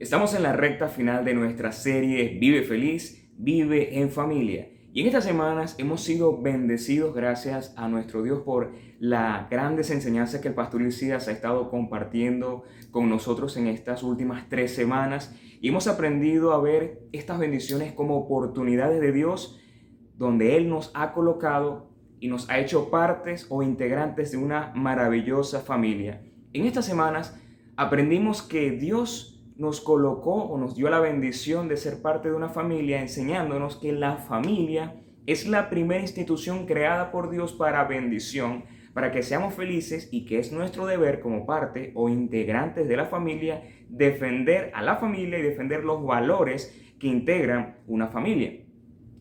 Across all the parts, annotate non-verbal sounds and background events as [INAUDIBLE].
Estamos en la recta final de nuestra serie Vive feliz, vive en familia. Y en estas semanas hemos sido bendecidos gracias a nuestro Dios por la grandes enseñanzas que el pastor Ilcidas ha estado compartiendo con nosotros en estas últimas tres semanas. Y hemos aprendido a ver estas bendiciones como oportunidades de Dios donde Él nos ha colocado y nos ha hecho partes o integrantes de una maravillosa familia. En estas semanas aprendimos que Dios nos colocó o nos dio la bendición de ser parte de una familia, enseñándonos que la familia es la primera institución creada por Dios para bendición, para que seamos felices y que es nuestro deber como parte o integrantes de la familia defender a la familia y defender los valores que integran una familia.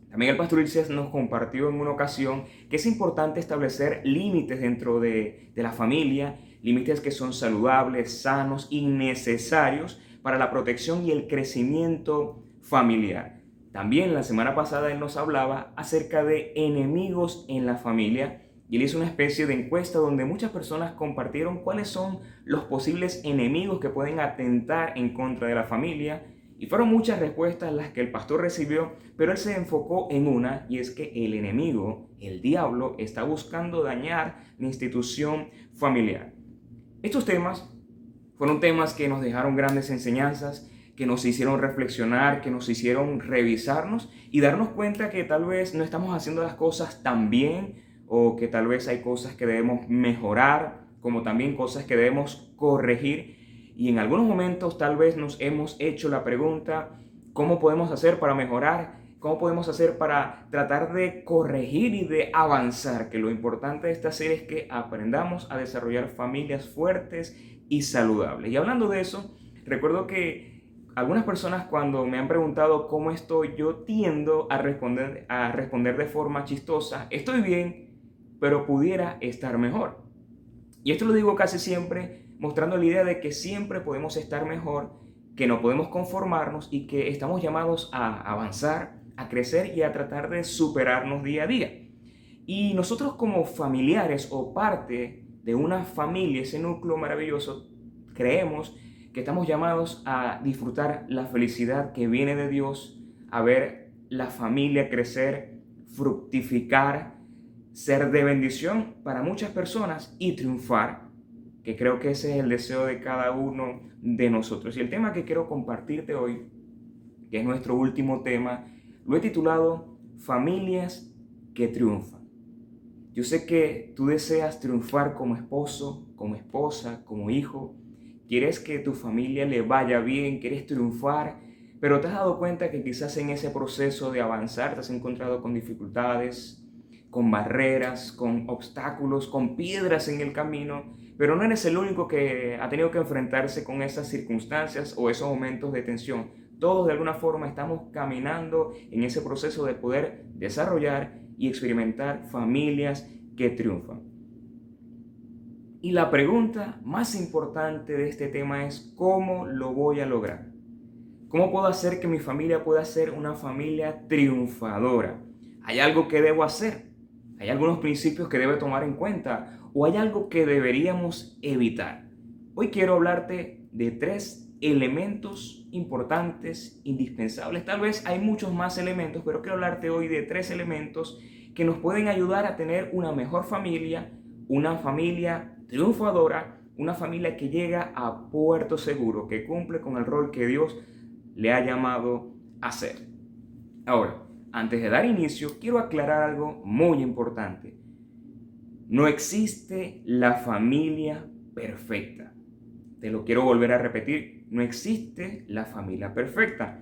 También el pastor Ilses nos compartió en una ocasión que es importante establecer límites dentro de, de la familia, límites que son saludables, sanos y necesarios para la protección y el crecimiento familiar. También la semana pasada él nos hablaba acerca de enemigos en la familia y él hizo una especie de encuesta donde muchas personas compartieron cuáles son los posibles enemigos que pueden atentar en contra de la familia. Y fueron muchas respuestas las que el pastor recibió, pero él se enfocó en una y es que el enemigo, el diablo, está buscando dañar la institución familiar. Estos temas fueron temas que nos dejaron grandes enseñanzas, que nos hicieron reflexionar, que nos hicieron revisarnos y darnos cuenta que tal vez no estamos haciendo las cosas tan bien o que tal vez hay cosas que debemos mejorar, como también cosas que debemos corregir. Y en algunos momentos tal vez nos hemos hecho la pregunta, ¿cómo podemos hacer para mejorar? ¿Cómo podemos hacer para tratar de corregir y de avanzar? Que lo importante de esta serie es que aprendamos a desarrollar familias fuertes y saludables. Y hablando de eso, recuerdo que algunas personas cuando me han preguntado cómo estoy, yo tiendo a responder, a responder de forma chistosa, estoy bien, pero pudiera estar mejor. Y esto lo digo casi siempre mostrando la idea de que siempre podemos estar mejor, que no podemos conformarnos y que estamos llamados a avanzar, a crecer y a tratar de superarnos día a día. Y nosotros como familiares o parte de una familia, ese núcleo maravilloso, creemos que estamos llamados a disfrutar la felicidad que viene de Dios, a ver la familia crecer, fructificar, ser de bendición para muchas personas y triunfar, que creo que ese es el deseo de cada uno de nosotros. Y el tema que quiero compartirte hoy, que es nuestro último tema, lo he titulado Familias que triunfan. Yo sé que tú deseas triunfar como esposo, como esposa, como hijo. Quieres que tu familia le vaya bien, quieres triunfar, pero te has dado cuenta que quizás en ese proceso de avanzar te has encontrado con dificultades, con barreras, con obstáculos, con piedras en el camino, pero no eres el único que ha tenido que enfrentarse con esas circunstancias o esos momentos de tensión todos de alguna forma estamos caminando en ese proceso de poder desarrollar y experimentar familias que triunfan. Y la pregunta más importante de este tema es ¿cómo lo voy a lograr? ¿Cómo puedo hacer que mi familia pueda ser una familia triunfadora? ¿Hay algo que debo hacer? ¿Hay algunos principios que debo tomar en cuenta? ¿O hay algo que deberíamos evitar? Hoy quiero hablarte de tres elementos importantes, indispensables. Tal vez hay muchos más elementos, pero quiero hablarte hoy de tres elementos que nos pueden ayudar a tener una mejor familia, una familia triunfadora, una familia que llega a puerto seguro, que cumple con el rol que Dios le ha llamado a hacer. Ahora, antes de dar inicio, quiero aclarar algo muy importante. No existe la familia perfecta. Te lo quiero volver a repetir no existe la familia perfecta.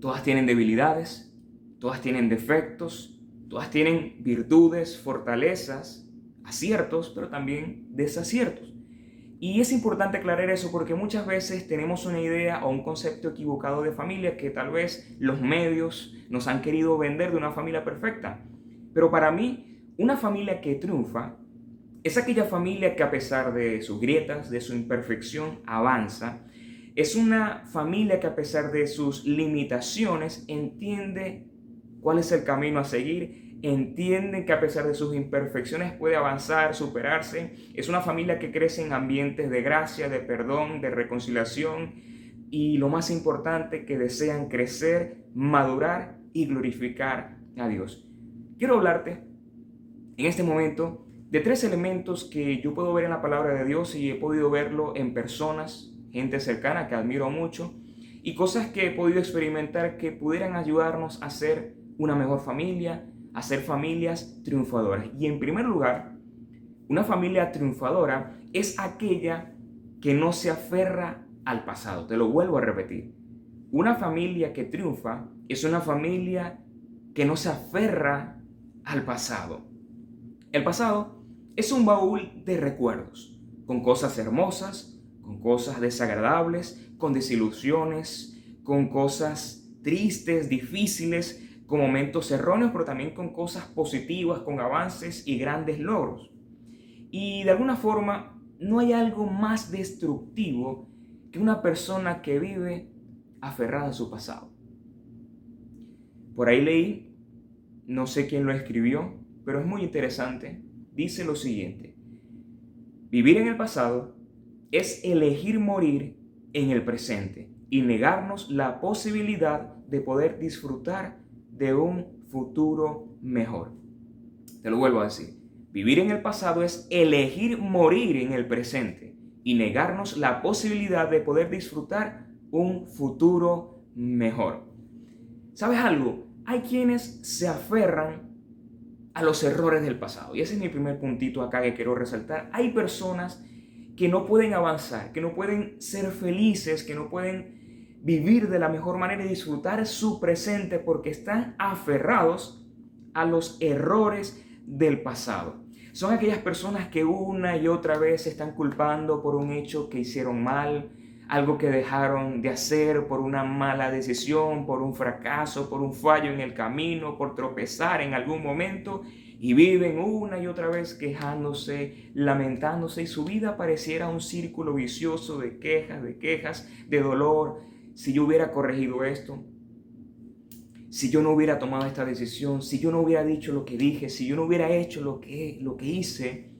Todas tienen debilidades, todas tienen defectos, todas tienen virtudes, fortalezas, aciertos, pero también desaciertos. Y es importante aclarar eso porque muchas veces tenemos una idea o un concepto equivocado de familia que tal vez los medios nos han querido vender de una familia perfecta. Pero para mí, una familia que triunfa es aquella familia que a pesar de sus grietas, de su imperfección, avanza es una familia que a pesar de sus limitaciones entiende cuál es el camino a seguir, entiende que a pesar de sus imperfecciones puede avanzar, superarse. Es una familia que crece en ambientes de gracia, de perdón, de reconciliación, y lo más importante, que desean crecer, madurar y glorificar a Dios. Quiero hablarte en este momento de tres elementos que yo puedo ver en la palabra de Dios y he podido verlo en personas, gente cercana que admiro mucho y cosas que he podido experimentar que pudieran ayudarnos a ser una mejor familia, a ser familias triunfadoras. Y en primer lugar, una familia triunfadora es aquella que no se aferra al pasado. Te lo vuelvo a repetir. Una familia que triunfa es una familia que no se aferra al pasado. El pasado es un baúl de recuerdos, con cosas hermosas, con cosas desagradables, con desilusiones, con cosas tristes, difíciles, con momentos erróneos, pero también con cosas positivas, con avances y grandes logros. Y de alguna forma, no hay algo más destructivo que una persona que vive aferrada a su pasado. Por ahí leí, no sé quién lo escribió, pero es muy interesante. Dice lo siguiente, vivir en el pasado es elegir morir en el presente y negarnos la posibilidad de poder disfrutar de un futuro mejor. Te lo vuelvo a decir, vivir en el pasado es elegir morir en el presente y negarnos la posibilidad de poder disfrutar un futuro mejor. ¿Sabes algo? Hay quienes se aferran a los errores del pasado. Y ese es mi primer puntito acá que quiero resaltar. Hay personas que no pueden avanzar, que no pueden ser felices, que no pueden vivir de la mejor manera y disfrutar su presente porque están aferrados a los errores del pasado. Son aquellas personas que una y otra vez se están culpando por un hecho que hicieron mal, algo que dejaron de hacer por una mala decisión, por un fracaso, por un fallo en el camino, por tropezar en algún momento y viven una y otra vez quejándose, lamentándose y su vida pareciera un círculo vicioso de quejas, de quejas, de dolor. Si yo hubiera corregido esto, si yo no hubiera tomado esta decisión, si yo no hubiera dicho lo que dije, si yo no hubiera hecho lo que, lo que hice.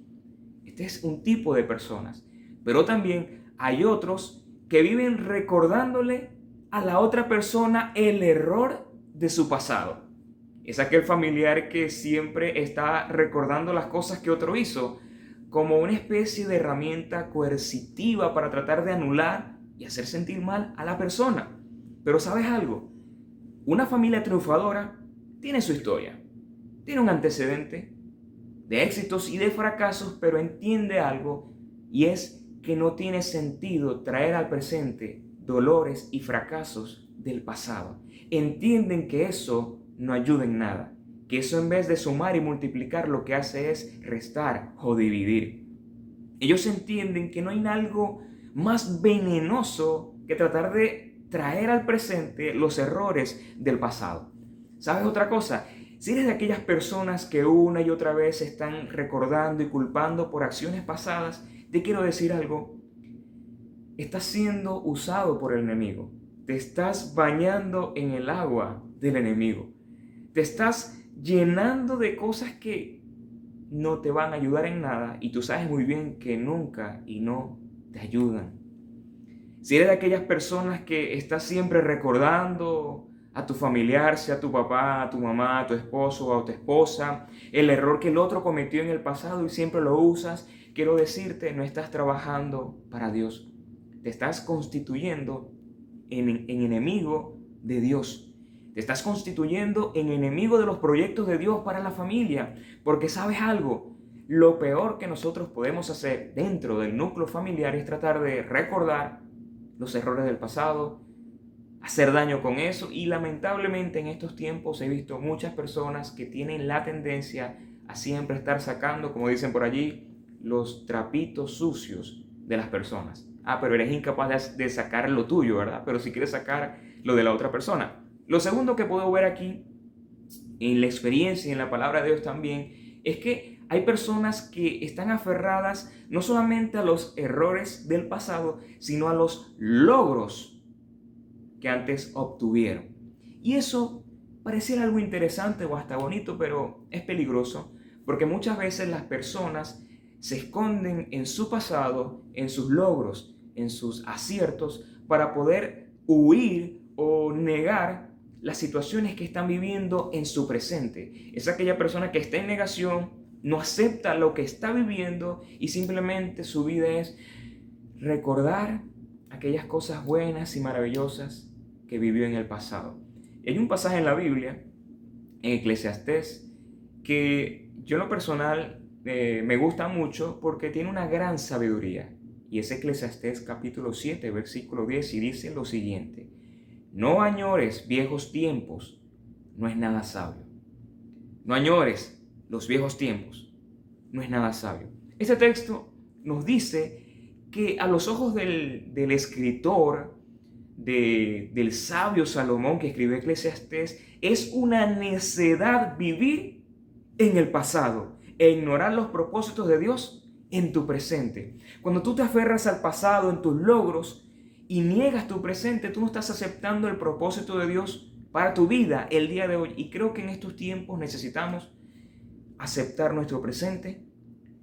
Este es un tipo de personas. Pero también hay otros que viven recordándole a la otra persona el error de su pasado. Es aquel familiar que siempre está recordando las cosas que otro hizo como una especie de herramienta coercitiva para tratar de anular y hacer sentir mal a la persona. Pero sabes algo, una familia triunfadora tiene su historia, tiene un antecedente de éxitos y de fracasos, pero entiende algo y es que no tiene sentido traer al presente dolores y fracasos del pasado. Entienden que eso no ayuda en nada, que eso en vez de sumar y multiplicar lo que hace es restar o dividir. Ellos entienden que no hay algo más venenoso que tratar de traer al presente los errores del pasado. ¿Sabes otra cosa? Si eres de aquellas personas que una y otra vez están recordando y culpando por acciones pasadas, te quiero decir algo. Estás siendo usado por el enemigo. Te estás bañando en el agua del enemigo. Te estás llenando de cosas que no te van a ayudar en nada y tú sabes muy bien que nunca y no te ayudan. Si eres de aquellas personas que estás siempre recordando a tu familiar, sea tu papá, a tu mamá, a tu esposo o a tu esposa, el error que el otro cometió en el pasado y siempre lo usas, quiero decirte, no estás trabajando para Dios. Te estás constituyendo en, en enemigo de Dios. Te estás constituyendo en enemigo de los proyectos de Dios para la familia. Porque sabes algo, lo peor que nosotros podemos hacer dentro del núcleo familiar es tratar de recordar los errores del pasado, hacer daño con eso y lamentablemente en estos tiempos he visto muchas personas que tienen la tendencia a siempre estar sacando, como dicen por allí, los trapitos sucios de las personas. Ah, pero eres incapaz de, sacar lo tuyo, ¿verdad? Pero si quieres sacar lo de la otra persona. Lo segundo que puedo ver aquí, en la experiencia y en la palabra de Dios también, es que hay personas que están aferradas no solamente a los errores del pasado, sino a los logros que antes obtuvieron. Y eso pareciera algo interesante o hasta bonito, pero es peligroso, porque muchas veces las personas se esconden en su pasado, en sus logros, en sus aciertos, para poder huir o negar las situaciones que están viviendo en su presente. Es aquella persona que está en negación, no acepta lo que está viviendo y simplemente su vida es recordar aquellas cosas buenas y maravillosas que vivió en el pasado. hay un pasaje en la Biblia, en Eclesiastés, que yo en lo personal eh, me gusta mucho porque tiene una gran sabiduría. Y es Eclesiastés capítulo 7, versículo 10, y dice lo siguiente. No añores viejos tiempos, no es nada sabio. No añores los viejos tiempos, no es nada sabio. Este texto nos dice que a los ojos del, escritor, del sabio Salomón que escribió Eclesiastés, es una necedad vivir en el pasado e ignorar los propósitos de Dios en tu presente. Cuando tú te aferras al pasado, en tus logros, y niegas tu presente, tú no estás aceptando el propósito de Dios para tu vida el día de hoy. Y creo que en estos tiempos necesitamos aceptar nuestro presente,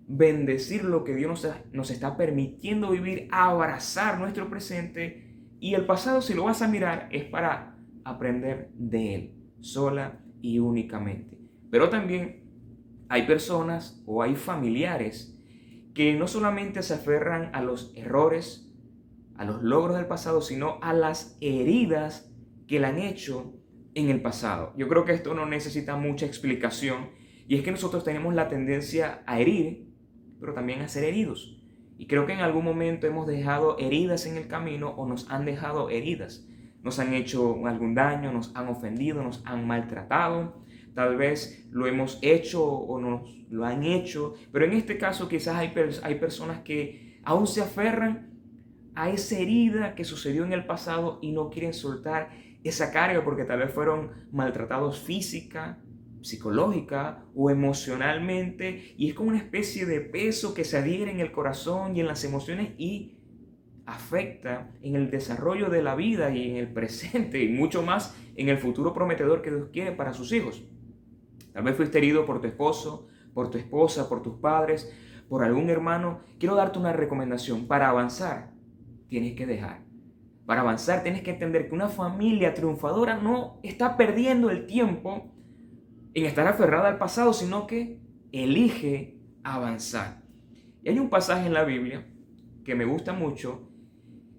bendecir lo que Dios nos, nos está permitiendo vivir, abrazar nuestro presente. Y el pasado, si lo vas a mirar, es para aprender de él, sola y únicamente. Pero también hay personas o hay familiares que no solamente se aferran a los errores, a los logros del pasado, sino a las heridas que le han hecho en el pasado. Yo creo que esto no necesita mucha explicación y es que nosotros tenemos la tendencia a herir, pero también a ser heridos. Y creo que en algún momento hemos dejado heridas en el camino o nos han dejado heridas. Nos han hecho algún daño, nos han ofendido, nos han maltratado. Tal vez lo hemos hecho o nos lo han hecho. Pero en este caso quizás hay, hay personas que aún se aferran a esa herida que sucedió en el pasado y no quieren soltar esa carga porque tal vez fueron maltratados física, psicológica o emocionalmente y es como una especie de peso que se adhiere en el corazón y en las emociones y afecta en el desarrollo de la vida y en el presente y mucho más en el futuro prometedor que Dios quiere para sus hijos. Tal vez fuiste herido por tu esposo, por tu esposa, por tus padres, por algún hermano. Quiero darte una recomendación para avanzar tienes que dejar. Para avanzar tienes que entender que una familia triunfadora no está perdiendo el tiempo en estar aferrada al pasado, sino que elige avanzar. Y hay un pasaje en la Biblia que me gusta mucho.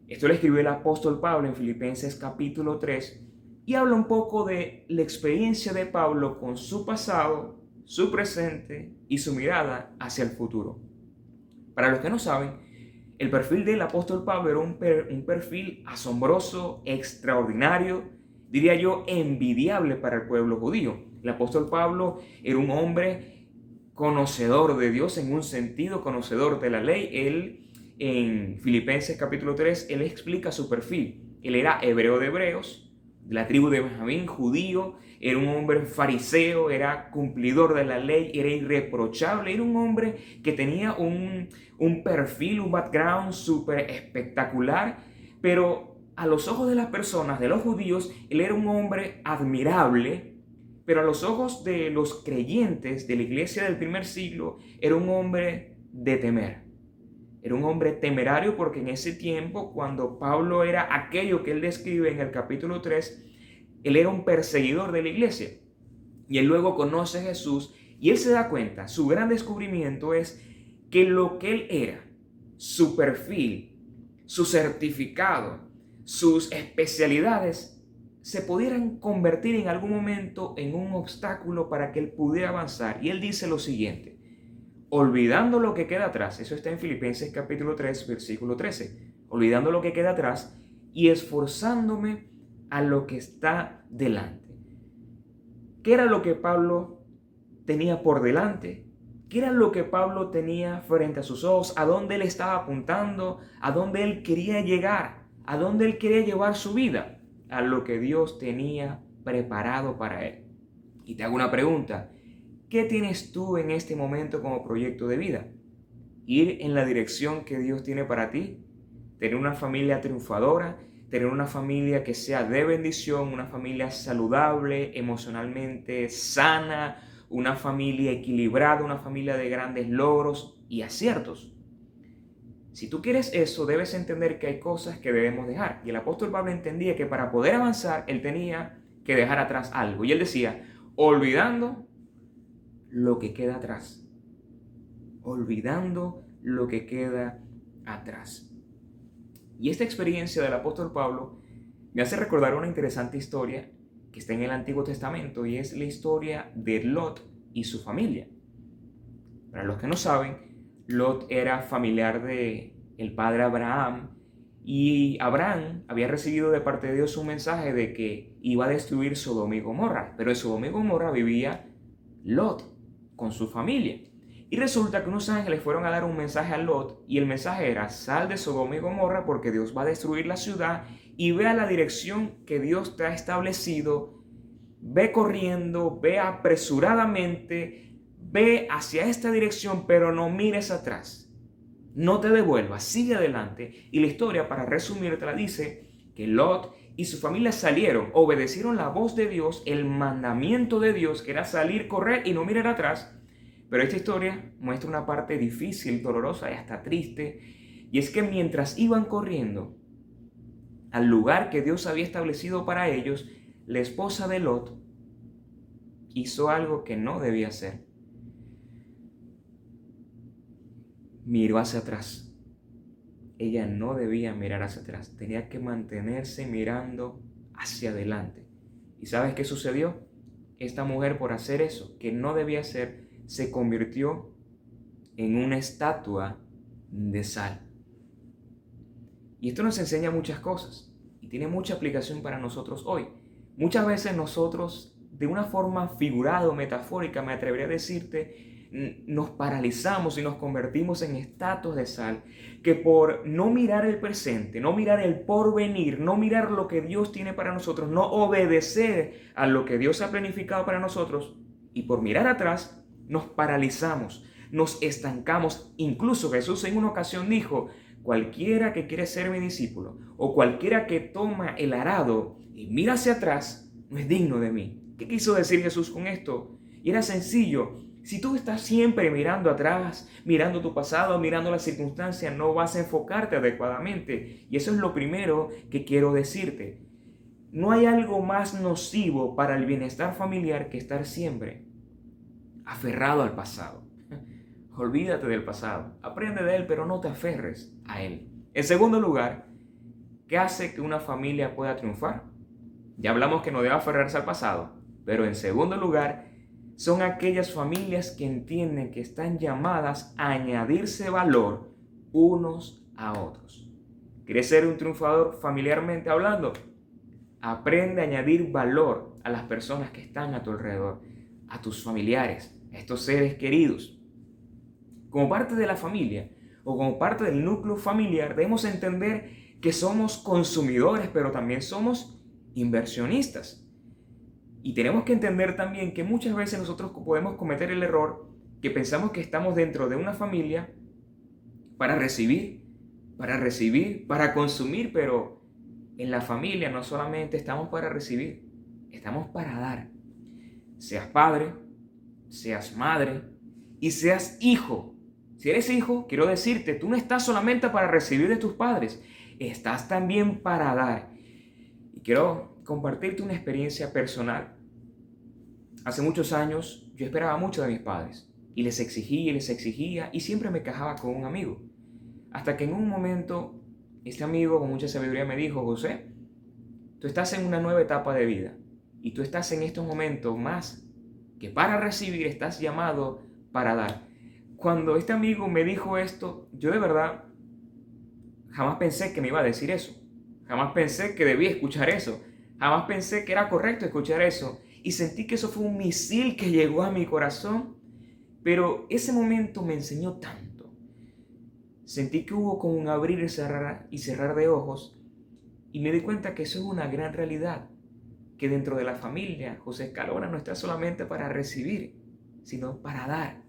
Esto lo escribió el apóstol Pablo en Filipenses capítulo 3 y habla un poco de la experiencia de Pablo con su pasado, su presente y su mirada hacia el futuro. Para los que no saben, el perfil del apóstol Pablo era un, perfil asombroso, extraordinario, diría yo, envidiable para el pueblo judío. El apóstol Pablo era un hombre conocedor de Dios en un sentido, conocedor de la ley. Él, en Filipenses capítulo 3, él explica su perfil. Él era hebreo de hebreos, de la tribu de Benjamín, judío, era un hombre fariseo, era cumplidor de la ley, era irreprochable, era un hombre que tenía un, un perfil, un background súper espectacular, pero a los ojos de las personas, de los judíos, él era un hombre admirable, pero a los ojos de los creyentes de la iglesia del primer siglo, era un hombre de temer. Era un hombre temerario porque en ese tiempo, cuando Pablo era aquello que él describe en el capítulo 3, él era un perseguidor de la iglesia. Y él luego conoce a Jesús y él se da cuenta, su gran descubrimiento es que lo que él era, su perfil, su certificado, sus especialidades, se pudieran convertir en algún momento en un obstáculo para que él pudiera avanzar. Y él dice lo siguiente, olvidando lo que queda atrás, eso está en Filipenses capítulo 3, versículo 13, olvidando lo que queda atrás y esforzándome a lo que está delante. ¿Qué era lo que Pablo tenía por delante? ¿Qué era lo que Pablo tenía frente a sus ojos? ¿A dónde él estaba apuntando? ¿A dónde él quería llegar? ¿A dónde él quería llevar su vida? A lo que Dios tenía preparado para él. Y te hago una pregunta. ¿Qué tienes tú en este momento como proyecto de vida? ¿Ir en la dirección que Dios tiene para ti? ¿Tener una familia triunfadora? tener una familia que sea de bendición, una familia saludable, emocionalmente sana, una familia equilibrada, una familia de grandes logros y aciertos. Si tú quieres eso, debes entender que hay cosas que debemos dejar. Y el apóstol Pablo entendía que para poder avanzar, él tenía que dejar atrás algo. Y él decía, olvidando lo que queda atrás. Olvidando lo que queda atrás. Y esta experiencia del apóstol Pablo me hace recordar una interesante historia que está en el Antiguo Testamento y es la historia de Lot y su familia. Para los que no saben, Lot era familiar de el padre Abraham y Abraham había recibido de parte de Dios un mensaje de que iba a destruir Sodoma y Gomorra, pero en Sodoma y Gomorra vivía Lot con su familia. Y resulta que unos ángeles fueron a dar un mensaje a Lot y el mensaje era, sal de Sodoma y Gomorra porque Dios va a destruir la ciudad y ve a la dirección que Dios te ha establecido, ve corriendo, ve apresuradamente, ve hacia esta dirección, pero no mires atrás. No te devuelvas, sigue adelante. Y la historia, para resumirte, dice que Lot y su familia salieron, obedecieron la voz de Dios, el mandamiento de Dios, que era salir, correr y no mirar atrás pero esta historia muestra una parte difícil, dolorosa y hasta triste, y es que mientras iban corriendo al lugar que Dios había establecido para ellos, la esposa de Lot hizo algo que no debía hacer. Miró hacia atrás. Ella no debía mirar hacia atrás, tenía que mantenerse mirando hacia adelante. ¿Y sabes qué sucedió? Esta mujer por hacer eso, que no debía hacer, se convirtió en una estatua de sal. Y esto nos enseña muchas cosas y tiene mucha aplicación para nosotros hoy. Muchas veces nosotros, de una forma figurada o metafórica, me atrevería a decirte, nos paralizamos y nos convertimos en estatuas de sal, que por no mirar el presente, no mirar el porvenir, no mirar lo que Dios tiene para nosotros, no obedecer a lo que Dios ha planificado para nosotros, y por mirar atrás, nos paralizamos, nos estancamos. Incluso Jesús en una ocasión dijo, cualquiera que quiere ser mi discípulo o cualquiera que toma el arado y mira hacia atrás, no es digno de mí. ¿Qué quiso decir Jesús con esto? Y era sencillo. Si tú estás siempre mirando atrás, mirando tu pasado, mirando las circunstancias, no vas a enfocarte adecuadamente. Y eso es lo primero que quiero decirte. No hay algo más nocivo para el bienestar familiar que estar siempre aferrado al pasado. [LAUGHS] Olvídate del pasado, aprende de él, pero no te aferres a él. En segundo lugar, ¿qué hace que una familia pueda triunfar? Ya hablamos que no debe aferrarse al pasado, pero en segundo lugar, son aquellas familias que entienden que están llamadas a añadirse valor unos a otros. ¿Quieres ser un triunfador familiarmente hablando? Aprende a añadir valor a las personas que están a tu alrededor, a tus familiares, estos seres queridos. Como parte de la familia o como parte del núcleo familiar, debemos entender que somos consumidores, pero también somos inversionistas. Y tenemos que entender también que muchas veces nosotros podemos cometer el error que pensamos que estamos dentro de una familia para recibir, para recibir, para consumir, pero en la familia no solamente estamos para recibir, estamos para dar. Seas padre, seas madre y seas hijo. Si eres hijo, quiero decirte, tú no estás solamente para recibir de tus padres, estás también para dar. Y quiero compartirte una experiencia personal. Hace muchos años yo esperaba mucho de mis padres y les exigía y les exigía y siempre me quejaba con un amigo. Hasta que en un momento este amigo con mucha sabiduría me dijo, José, tú estás en una nueva etapa de vida y tú estás en estos momentos más que para recibir estás llamado para dar. Cuando este amigo me dijo esto, yo de verdad jamás pensé que me iba a decir eso. Jamás pensé que debía escuchar eso. Jamás pensé que era correcto escuchar eso. Y sentí que eso fue un misil que llegó a mi corazón. Pero ese momento me enseñó tanto. Sentí que hubo como un abrir y cerrar, y cerrar de ojos. Y me di cuenta que eso es una gran realidad que dentro de la familia José Escalona no está solamente para recibir, sino para dar.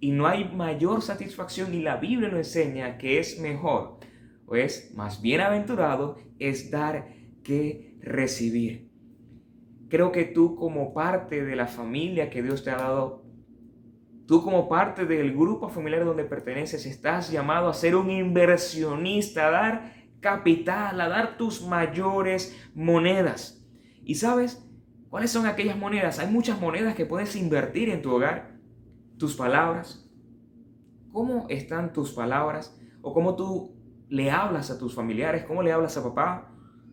Y no hay mayor satisfacción y la Biblia nos enseña que es mejor o es más bienaventurado es dar que recibir. Creo que tú como parte de la familia que Dios te ha dado Tú como parte del grupo familiar donde perteneces estás llamado a ser un inversionista, a dar capital, a dar tus mayores monedas. ¿Y sabes cuáles son aquellas monedas? Hay muchas monedas que puedes invertir en tu hogar. Tus palabras. ¿Cómo están tus palabras? ¿O cómo tú le hablas a tus familiares? ¿Cómo le hablas a papá?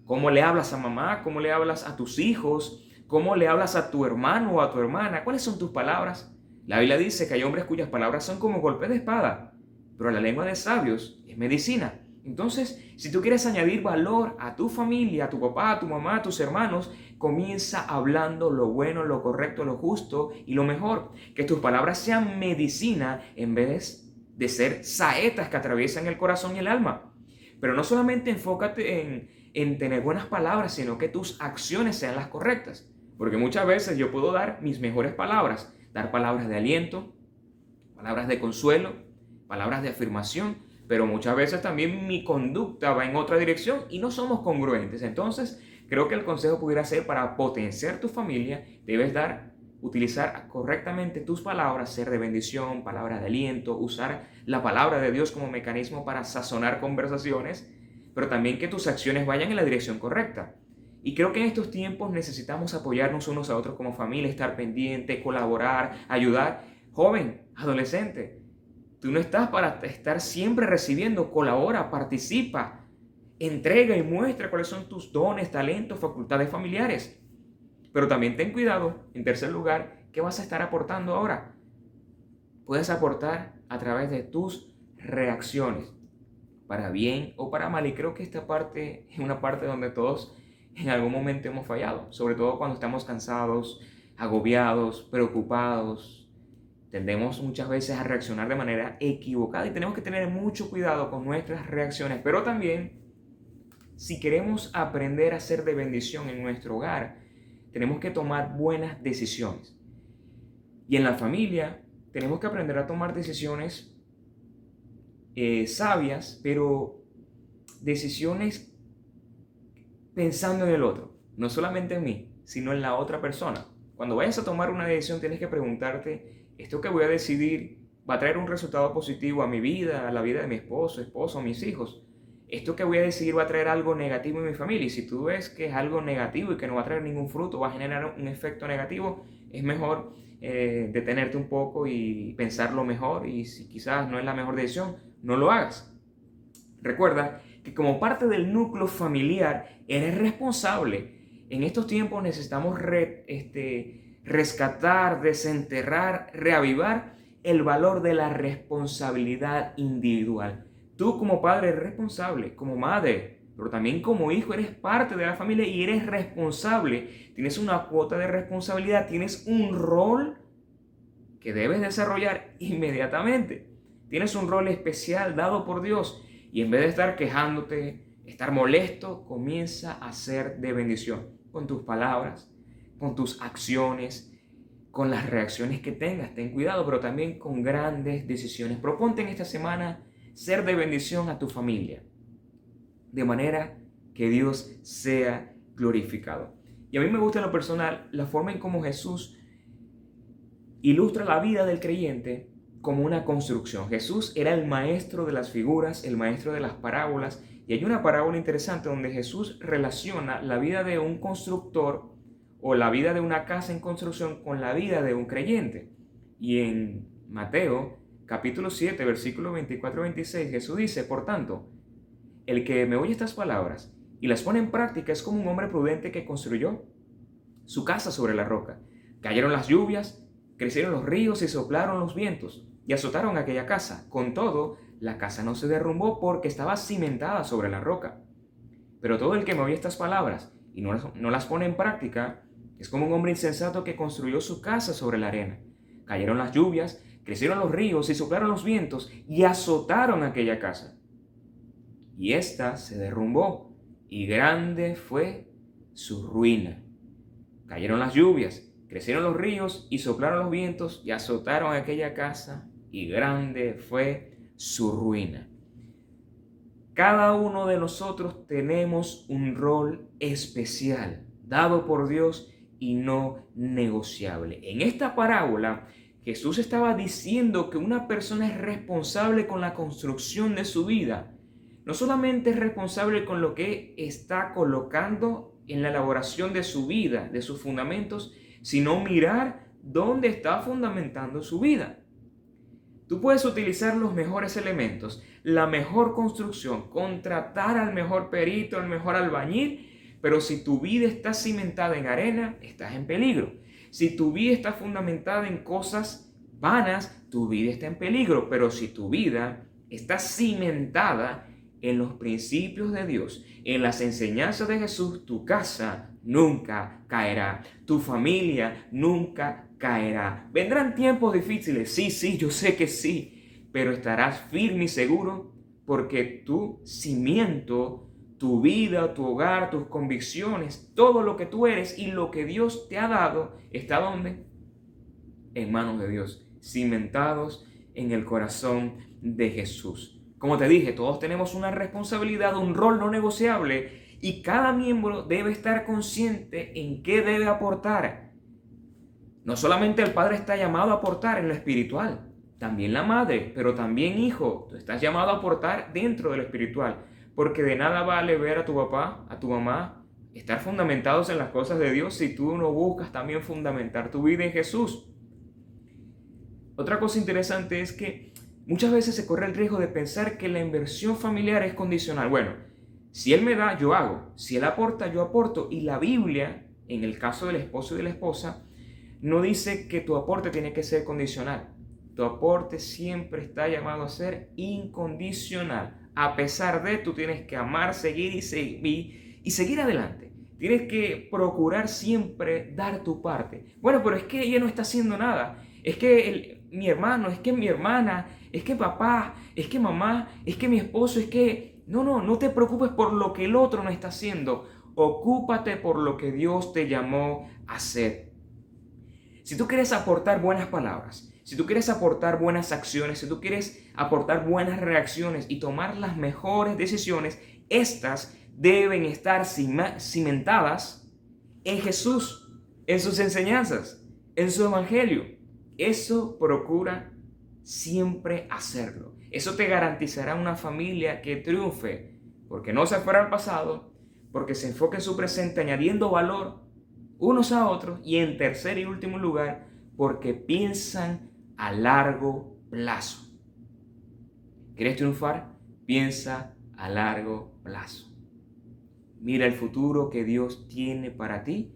¿Cómo le hablas a mamá? ¿Cómo le hablas a tus hijos? ¿Cómo le hablas a tu hermano o a tu hermana? ¿Cuáles son tus palabras? La Biblia dice que hay hombres cuyas palabras son como golpe de espada, pero la lengua de sabios es medicina. Entonces, si tú quieres añadir valor a tu familia, a tu papá, a tu mamá, a tus hermanos, comienza hablando lo bueno, lo correcto, lo justo y lo mejor. Que tus palabras sean medicina en vez de ser saetas que atraviesan el corazón y el alma. Pero no solamente enfócate en, en tener buenas palabras, sino que tus acciones sean las correctas. Porque muchas veces yo puedo dar mis mejores palabras, dar palabras de aliento, palabras de consuelo, palabras de afirmación, pero muchas veces también mi conducta va en otra dirección y no somos congruentes. Entonces, creo que el consejo pudiera ser para potenciar tu familia, debes dar, utilizar correctamente tus palabras, ser de bendición, palabras de aliento, usar la palabra de Dios como mecanismo para sazonar conversaciones, pero también que tus acciones vayan en la dirección correcta. Y creo que en estos tiempos necesitamos apoyarnos unos a otros como familia, estar pendiente, colaborar, ayudar. Joven, adolescente, tú no estás para estar siempre recibiendo, colabora, participa, entrega y muestra cuáles son tus dones, talentos, facultades familiares. Pero también ten cuidado, en tercer lugar, ¿qué vas a estar aportando ahora? Puedes aportar a través de tus reacciones, para bien o para mal. Y creo que esta parte es una parte donde todos en algún momento hemos fallado, sobre todo cuando estamos cansados, agobiados, preocupados. Tendemos muchas veces a reaccionar de manera equivocada y tenemos que tener mucho cuidado con nuestras reacciones, pero también si queremos aprender a ser de bendición en nuestro hogar, tenemos que tomar buenas decisiones. Y en la familia tenemos que aprender a tomar decisiones eh, sabias, pero decisiones pensando en el otro, no solamente en mí, sino en la otra persona. Cuando vayas a tomar una decisión tienes que preguntarte, ¿esto que voy a decidir va a traer un resultado positivo a mi vida, a la vida de mi esposo, esposo, mis hijos? ¿Esto que voy a decidir va a traer algo negativo en mi familia? Y si tú ves que es algo negativo y que no va a traer ningún fruto, va a generar un efecto negativo, es mejor eh, detenerte un poco y pensarlo mejor. Y si quizás no es la mejor decisión, no lo hagas. Recuerda que como parte del núcleo familiar eres responsable. En estos tiempos necesitamos este, rescatar, desenterrar, reavivar el valor de la responsabilidad individual. Tú como padre eres responsable, como madre, pero también como hijo eres parte de la familia y eres responsable. Tienes una cuota de responsabilidad, tienes un rol que debes desarrollar inmediatamente. Tienes un rol especial dado por Dios y en vez de estar quejándote, estar molesto, comienza a ser de bendición con tus palabras, con tus acciones, con las reacciones que tengas. Ten cuidado, pero también con grandes decisiones. Proponte en esta semana ser de bendición a tu familia, de manera que Dios sea glorificado. Y a mí me gusta en lo personal la forma en cómo Jesús ilustra la vida del creyente como una construcción. Jesús era el maestro de las figuras, el maestro de las parábolas, y hay una parábola interesante donde Jesús relaciona la vida de un constructor o la vida de una casa en construcción con la vida de un creyente. Y en Mateo capítulo 7, versículo 24-26, Jesús dice, por tanto, el que me oye estas palabras y las pone en práctica es como un hombre prudente que construyó su casa sobre la roca. Cayeron las lluvias, crecieron los ríos y soplaron los vientos y azotaron aquella casa. Con todo, la casa no se derrumbó porque estaba cimentada sobre la roca. Pero todo el que me oye estas palabras y no las, no las pone en práctica es como un hombre insensato que construyó su casa sobre la arena. Cayeron las lluvias, crecieron los ríos y soplaron los vientos y azotaron aquella casa. Y ésta se derrumbó y grande fue su ruina. Cayeron las lluvias, crecieron los ríos y soplaron los vientos y azotaron aquella casa y grande fue su ruina. Cada uno de nosotros tenemos un rol especial, dado por Dios y no negociable. En esta parábola, Jesús estaba diciendo que una persona es responsable con la construcción de su vida. No solamente es responsable con lo que está colocando en la elaboración de su vida, de sus fundamentos, sino mirar dónde está fundamentando su vida. Tú puedes utilizar los mejores elementos, la mejor construcción, contratar al mejor perito, al mejor albañil, pero si tu vida está cimentada en arena, estás en peligro. Si tu vida está fundamentada en cosas vanas, tu vida está en peligro. Pero si tu vida está cimentada en los principios de Dios, en las enseñanzas de Jesús, tu casa nunca caerá. Tu familia nunca caerá. Vendrán tiempos difíciles, sí, sí, yo sé que sí, pero estarás firme y seguro porque tu cimiento tu vida, tu hogar, tus convicciones, todo lo que tú eres y lo que Dios te ha dado, ¿está donde En manos de Dios, cimentados en el corazón de Jesús. Como te dije, todos tenemos una responsabilidad, un rol no negociable y cada miembro debe estar consciente en qué debe aportar. No solamente el padre está llamado a aportar en lo espiritual, también la madre, pero también hijo, tú estás llamado a aportar dentro de lo espiritual. Porque de nada vale ver a tu papá, a tu mamá, estar fundamentados en las cosas de Dios si tú no buscas también fundamentar tu vida en Jesús. Otra cosa interesante es que muchas veces se corre el riesgo de pensar que la inversión familiar es condicional. Bueno, si Él me da, yo hago. Si Él aporta, yo aporto. Y la Biblia, en el caso del esposo y de la esposa, no dice que tu aporte tiene que ser condicional. Tu aporte siempre está llamado a ser incondicional a pesar de, tú tienes que amar, seguir y, seguir y seguir adelante. Tienes que procurar siempre dar tu parte. Bueno, pero es que ella no está haciendo nada. Es que mi hermano, es que mi hermana, es que papá, es que mamá, es que mi esposo, es que... No, no, no te preocupes por lo que el otro no está haciendo. Ocúpate por lo que Dios te llamó a hacer. Si tú quieres aportar buenas palabras, si tú quieres aportar buenas acciones, si tú quieres aportar buenas reacciones y tomar las mejores decisiones, estas deben estar cimentadas en Jesús, en sus enseñanzas, en su evangelio. Eso procura siempre hacerlo. Eso te garantizará una familia que triunfe, porque no se fuera al pasado, porque se enfoque en su presente añadiendo valor unos a otros y en tercer y último lugar, porque piensan a largo plazo. ¿Quieres triunfar? Piensa a largo plazo. Mira el futuro que Dios tiene para ti.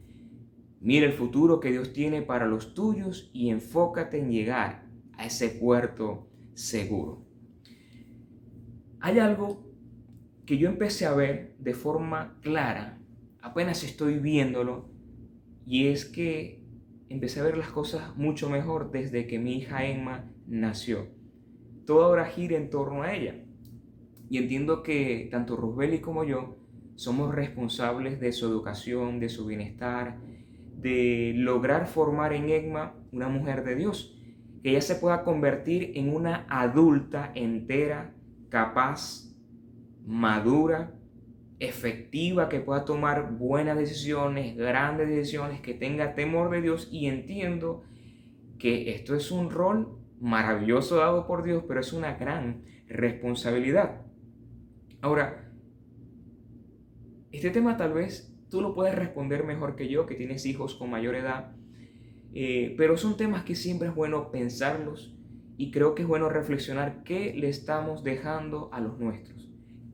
Mira el futuro que Dios tiene para los tuyos y enfócate en llegar a ese puerto seguro. Hay algo que yo empecé a ver de forma clara, apenas estoy viéndolo, y es que empecé a ver las cosas mucho mejor desde que mi hija Emma nació. Todo ahora gira en torno a ella. Y entiendo que tanto Rosbelli como yo somos responsables de su educación, de su bienestar, de lograr formar en Emma una mujer de Dios, que ella se pueda convertir en una adulta entera, capaz, madura, efectiva, que pueda tomar buenas decisiones, grandes decisiones, que tenga temor de Dios y entiendo que esto es un rol maravilloso dado por Dios, pero es una gran responsabilidad. Ahora, este tema tal vez tú lo puedes responder mejor que yo, que tienes hijos con mayor edad, eh, pero son temas que siempre es bueno pensarlos y creo que es bueno reflexionar qué le estamos dejando a los nuestros.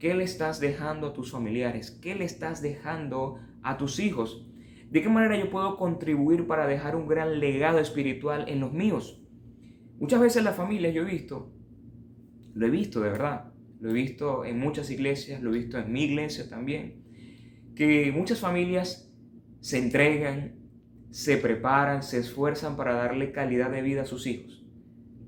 ¿Qué le estás dejando a tus familiares? ¿Qué le estás dejando a tus hijos? ¿De qué manera yo puedo contribuir para dejar un gran legado espiritual en los míos? Muchas veces la familia yo he visto, lo he visto de verdad, lo he visto en muchas iglesias, lo he visto en mi iglesia también, que muchas familias se entregan, se preparan, se esfuerzan para darle calidad de vida a sus hijos.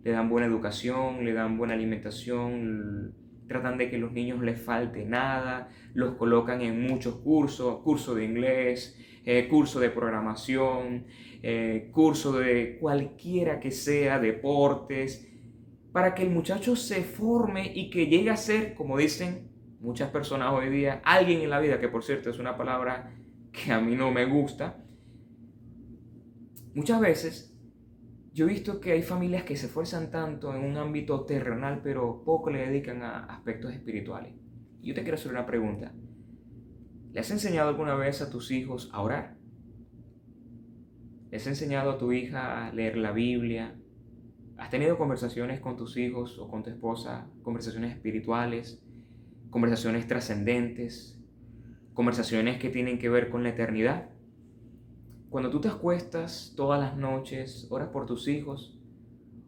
Le dan buena educación, le dan buena alimentación, tratan de que los niños les falte nada, los colocan en muchos cursos, curso de inglés, eh, curso de programación, eh, curso de cualquiera que sea, deportes, para que el muchacho se forme y que llegue a ser, como dicen muchas personas hoy día, alguien en la vida, que por cierto es una palabra que a mí no me gusta, muchas veces yo he visto que hay familias que se esfuerzan tanto en un ámbito terrenal, pero poco le dedican a aspectos espirituales. Yo te quiero hacer una pregunta. ¿Le has enseñado alguna vez a tus hijos a orar? ¿Le has enseñado a tu hija a leer la Biblia? ¿Has tenido conversaciones con tus hijos o con tu esposa, conversaciones espirituales, conversaciones trascendentes, conversaciones que tienen que ver con la eternidad? Cuando tú te acuestas todas las noches, oras por tus hijos,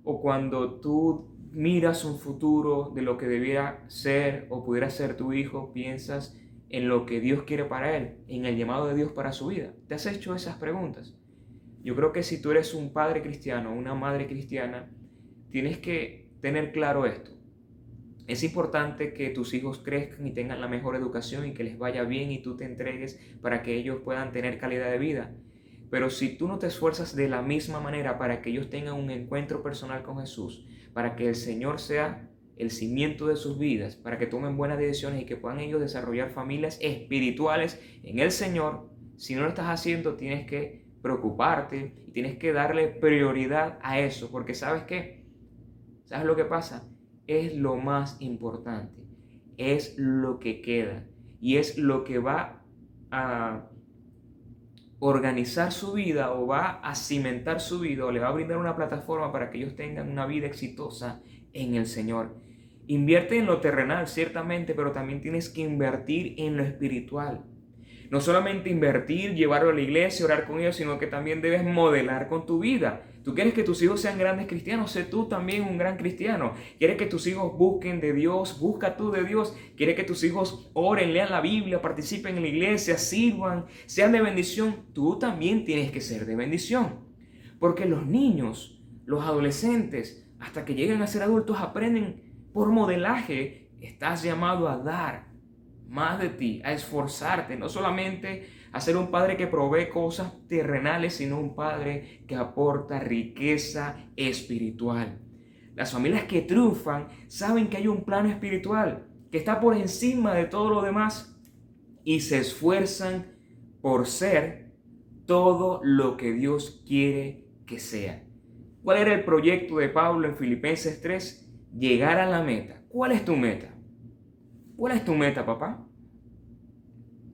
o cuando tú miras un futuro de lo que debiera ser o pudiera ser tu hijo, piensas en lo que Dios quiere para él, en el llamado de Dios para su vida. ¿Te has hecho esas preguntas? Yo creo que si tú eres un padre cristiano, una madre cristiana, tienes que tener claro esto. Es importante que tus hijos crezcan y tengan la mejor educación y que les vaya bien y tú te entregues para que ellos puedan tener calidad de vida. Pero si tú no te esfuerzas de la misma manera para que ellos tengan un encuentro personal con Jesús, para que el Señor sea el cimiento de sus vidas, para que tomen buenas decisiones y que puedan ellos desarrollar familias espirituales en el Señor, si no lo estás haciendo tienes que preocuparte y tienes que darle prioridad a eso, porque sabes qué, sabes lo que pasa, es lo más importante, es lo que queda y es lo que va a organizar su vida o va a cimentar su vida o le va a brindar una plataforma para que ellos tengan una vida exitosa en el Señor. Invierte en lo terrenal, ciertamente, pero también tienes que invertir en lo espiritual. No solamente invertir, llevarlo a la iglesia, orar con ellos, sino que también debes modelar con tu vida. Tú quieres que tus hijos sean grandes cristianos, sé tú también un gran cristiano. Quieres que tus hijos busquen de Dios, busca tú de Dios. Quieres que tus hijos oren, lean la Biblia, participen en la iglesia, sirvan, sean de bendición. Tú también tienes que ser de bendición. Porque los niños, los adolescentes, hasta que lleguen a ser adultos, aprenden por modelaje. Estás llamado a dar más de ti, a esforzarte, no solamente a ser un padre que provee cosas terrenales, sino un padre que aporta riqueza espiritual. Las familias que triunfan saben que hay un plano espiritual que está por encima de todo lo demás y se esfuerzan por ser todo lo que Dios quiere que sea. ¿Cuál era el proyecto de Pablo en Filipenses 3? Llegar a la meta. ¿Cuál es tu meta? ¿Cuál es tu meta, papá?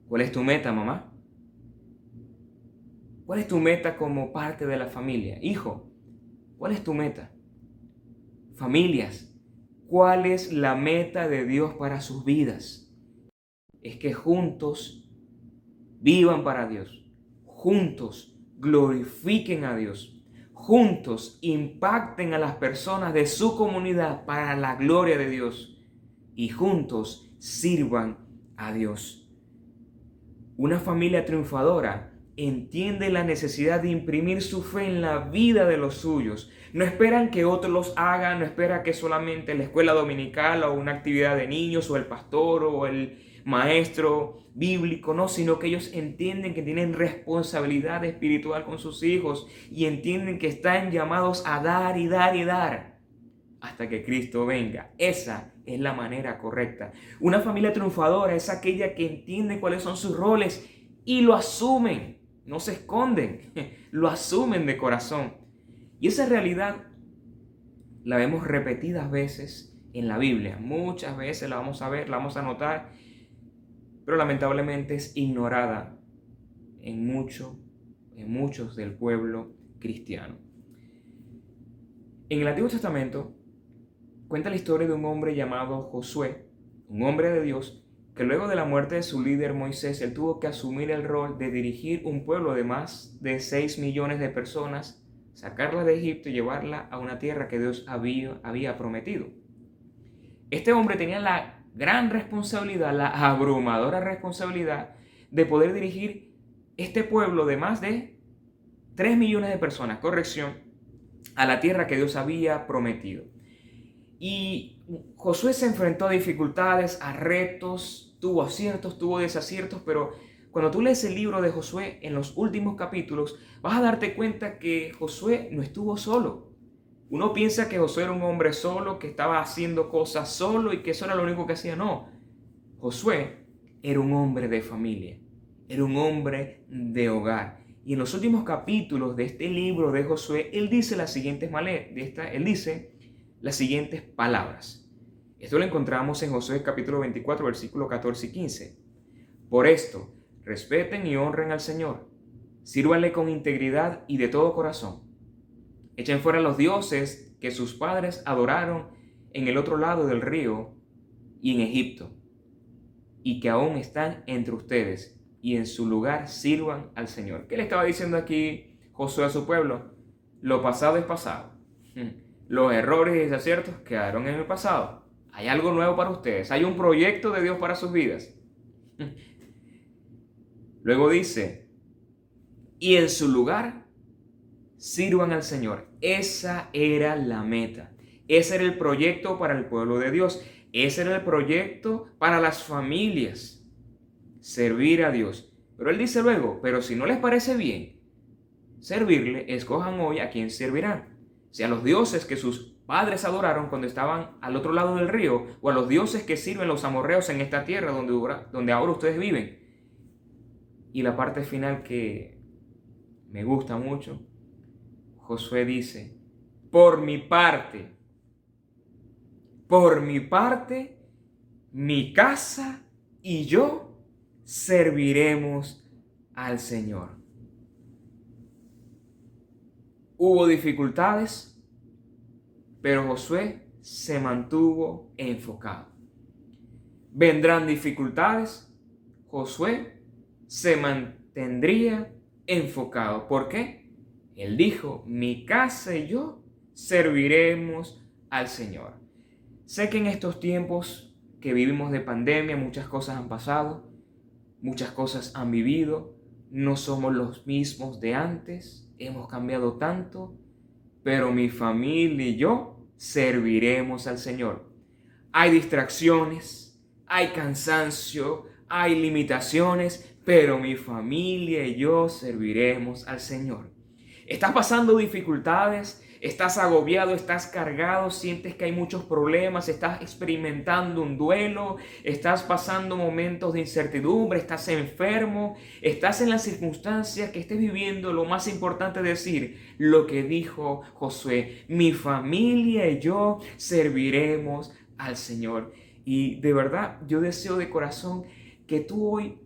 ¿Cuál es tu meta, mamá? ¿Cuál es tu meta como parte de la familia? Hijo, ¿cuál es tu meta? Familias, ¿cuál es la meta de Dios para sus vidas? Es que juntos vivan para Dios, juntos glorifiquen a Dios, juntos impacten a las personas de su comunidad para la gloria de Dios y juntos sirvan a Dios. Una familia triunfadora entiende la necesidad de imprimir su fe en la vida de los suyos. No esperan que otros los hagan, no espera que solamente la escuela dominical o una actividad de niños o el pastor o el maestro bíblico, no, sino que ellos entienden que tienen responsabilidad espiritual con sus hijos y entienden que están llamados a dar y dar y dar hasta que Cristo venga. Esa es la manera correcta. Una familia triunfadora es aquella que entiende cuáles son sus roles y lo asumen, no se esconden, [LAUGHS] lo asumen de corazón. Y esa realidad la vemos repetidas veces en la Biblia. Muchas veces la vamos a ver, la vamos a notar, pero lamentablemente es ignorada en mucho, en muchos del pueblo cristiano. En el Antiguo Testamento cuenta la historia de un hombre llamado Josué, un hombre de Dios, que luego de la muerte de su líder Moisés, él tuvo que asumir el rol de dirigir un pueblo de más de 6 millones de personas, sacarla de Egipto y llevarla a una tierra que Dios había, prometido. Este hombre tenía la gran responsabilidad, la abrumadora responsabilidad de poder dirigir este pueblo de más de 3 millones de personas, corrección, a la tierra que Dios había prometido. Y Josué se enfrentó a dificultades, a retos, tuvo aciertos, tuvo desaciertos, pero cuando tú lees el libro de Josué en los últimos capítulos, vas a darte cuenta que Josué no estuvo solo. Uno piensa que Josué era un hombre solo, que estaba haciendo cosas solo y que eso era lo único que hacía. No, Josué era un hombre de familia, era un hombre de hogar. Y en los últimos capítulos de este libro de Josué, él dice las siguientes, él dice las siguientes palabras. Esto lo encontramos en Josué capítulo 24, versículo 14 y 15. Por esto, respeten y honren al Señor. Sírvanle con integridad y de todo corazón. Echen fuera los dioses que sus padres adoraron en el otro lado del río y en Egipto, y que aún están entre ustedes, y en su lugar sirvan al Señor. ¿Qué le estaba diciendo aquí Josué a su pueblo? Lo pasado es pasado. Los errores y desaciertos quedaron en el pasado. Hay algo nuevo para ustedes. Hay un proyecto de Dios para sus vidas. Luego dice, y en su lugar sirvan al Señor. Esa era la meta. Ese era el proyecto para el pueblo de Dios. Ese era el proyecto para las familias. Servir a Dios. Pero él dice luego, pero si no les parece bien servirle, escojan hoy a quién servirán. Si a los dioses que sus padres adoraron cuando estaban al otro lado del río, o a los dioses que sirven los amorreos en esta tierra donde, donde ahora ustedes viven. Y la parte final que me gusta mucho, Josué dice, por mi parte, por mi parte, mi casa y yo serviremos al Señor. Hubo dificultades, pero Josué se mantuvo enfocado. Vendrán dificultades, Josué se mantendría enfocado. ¿Por qué? Él dijo, mi casa y yo serviremos al Señor. Sé que en estos tiempos que vivimos de pandemia muchas cosas han pasado, muchas cosas han vivido, no somos los mismos de antes, hemos cambiado tanto, pero mi familia y yo serviremos al Señor. Hay distracciones, hay cansancio, hay limitaciones, pero mi familia y yo serviremos al Señor. Estás pasando dificultades, estás agobiado, estás cargado, sientes que hay muchos problemas, estás experimentando un duelo, estás pasando momentos de incertidumbre, estás enfermo, estás en las circunstancias que estés viviendo, lo más importante es decir lo que dijo Josué, mi familia y yo serviremos al Señor. Y de verdad, yo deseo de corazón que tú hoy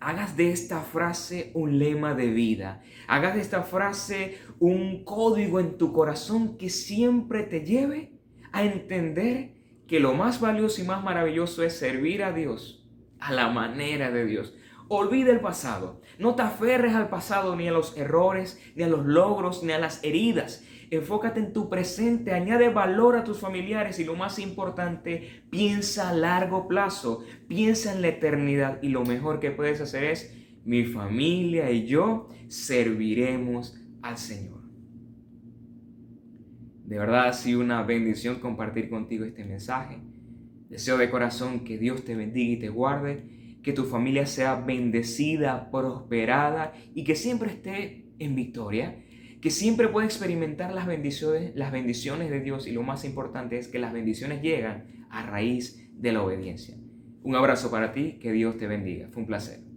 hagas de esta frase un lema de vida. Hagas de esta frase un código en tu corazón que siempre te lleve a entender que lo más valioso y más maravilloso es servir a Dios a la manera de Dios. Olvida el pasado. No te aferres al pasado ni a los errores, ni a los logros, ni a las heridas. Enfócate en tu presente, añade valor a tus familiares y lo más importante, piensa a largo plazo, piensa en la eternidad y lo mejor que puedes hacer es, mi familia y yo serviremos al Señor. De verdad ha sido una bendición compartir contigo este mensaje. Deseo de corazón que Dios te bendiga y te guarde, que tu familia sea bendecida, prosperada y que siempre esté en victoria que siempre puede experimentar las bendiciones, las bendiciones de Dios y lo más importante es que las bendiciones llegan a raíz de la obediencia. Un abrazo para ti, que Dios te bendiga. Fue un placer.